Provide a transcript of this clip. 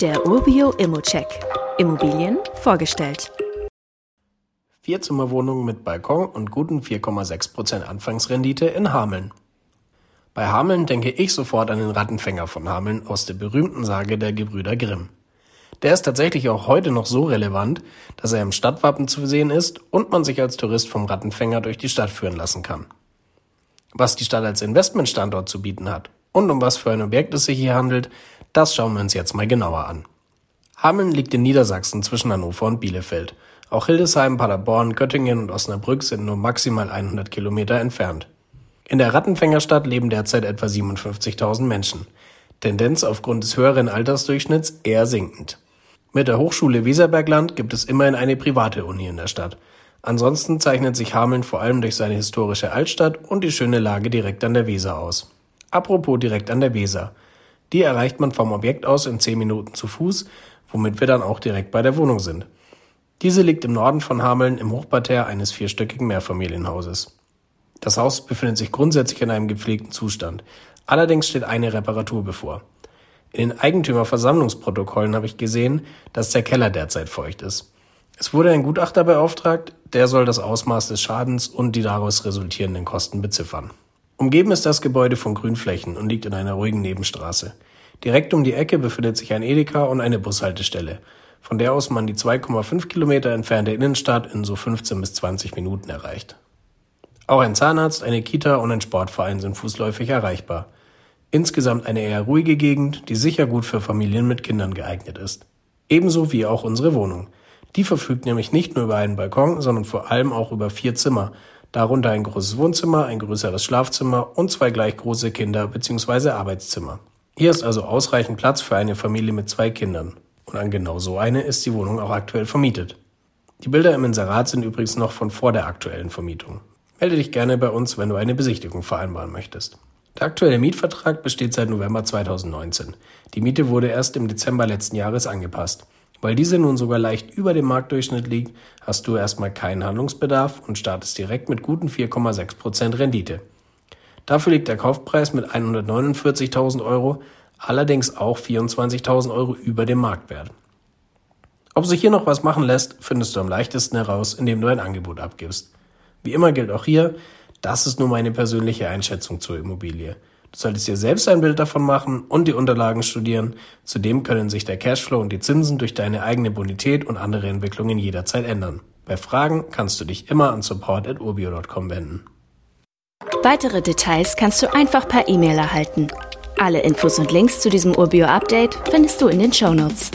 Der Urbio Immocheck. Immobilien vorgestellt. Vierzimmerwohnung mit Balkon und guten 4,6% Anfangsrendite in Hameln. Bei Hameln denke ich sofort an den Rattenfänger von Hameln aus der berühmten Sage der Gebrüder Grimm. Der ist tatsächlich auch heute noch so relevant, dass er im Stadtwappen zu sehen ist und man sich als Tourist vom Rattenfänger durch die Stadt führen lassen kann. Was die Stadt als Investmentstandort zu bieten hat und um was für ein Objekt es sich hier handelt, das schauen wir uns jetzt mal genauer an. Hameln liegt in Niedersachsen zwischen Hannover und Bielefeld. Auch Hildesheim, Paderborn, Göttingen und Osnabrück sind nur maximal 100 Kilometer entfernt. In der Rattenfängerstadt leben derzeit etwa 57.000 Menschen. Tendenz aufgrund des höheren Altersdurchschnitts eher sinkend. Mit der Hochschule Weserbergland gibt es immerhin eine private Uni in der Stadt. Ansonsten zeichnet sich Hameln vor allem durch seine historische Altstadt und die schöne Lage direkt an der Weser aus. Apropos direkt an der Weser. Die erreicht man vom Objekt aus in 10 Minuten zu Fuß, womit wir dann auch direkt bei der Wohnung sind. Diese liegt im Norden von Hameln im Hochparterre eines vierstöckigen Mehrfamilienhauses. Das Haus befindet sich grundsätzlich in einem gepflegten Zustand. Allerdings steht eine Reparatur bevor. In den Eigentümerversammlungsprotokollen habe ich gesehen, dass der Keller derzeit feucht ist. Es wurde ein Gutachter beauftragt, der soll das Ausmaß des Schadens und die daraus resultierenden Kosten beziffern. Umgeben ist das Gebäude von Grünflächen und liegt in einer ruhigen Nebenstraße. Direkt um die Ecke befindet sich ein Edeka und eine Bushaltestelle, von der aus man die 2,5 Kilometer entfernte Innenstadt in so 15 bis 20 Minuten erreicht. Auch ein Zahnarzt, eine Kita und ein Sportverein sind fußläufig erreichbar. Insgesamt eine eher ruhige Gegend, die sicher gut für Familien mit Kindern geeignet ist. Ebenso wie auch unsere Wohnung. Die verfügt nämlich nicht nur über einen Balkon, sondern vor allem auch über vier Zimmer, darunter ein großes Wohnzimmer, ein größeres Schlafzimmer und zwei gleich große Kinder- bzw. Arbeitszimmer. Hier ist also ausreichend Platz für eine Familie mit zwei Kindern. Und an genau so eine ist die Wohnung auch aktuell vermietet. Die Bilder im Inserat sind übrigens noch von vor der aktuellen Vermietung. Melde dich gerne bei uns, wenn du eine Besichtigung vereinbaren möchtest. Der aktuelle Mietvertrag besteht seit November 2019. Die Miete wurde erst im Dezember letzten Jahres angepasst. Weil diese nun sogar leicht über dem Marktdurchschnitt liegt, hast du erstmal keinen Handlungsbedarf und startest direkt mit guten 4,6% Rendite. Dafür liegt der Kaufpreis mit 149.000 Euro allerdings auch 24.000 Euro über dem Marktwert. Ob sich hier noch was machen lässt, findest du am leichtesten heraus, indem du ein Angebot abgibst. Wie immer gilt auch hier, das ist nur meine persönliche Einschätzung zur Immobilie. Du solltest dir selbst ein Bild davon machen und die Unterlagen studieren. Zudem können sich der Cashflow und die Zinsen durch deine eigene Bonität und andere Entwicklungen jederzeit ändern. Bei Fragen kannst du dich immer an support.urbio.com wenden. Weitere Details kannst du einfach per E-Mail erhalten. Alle Infos und Links zu diesem Urbio-Update findest du in den Show Notes.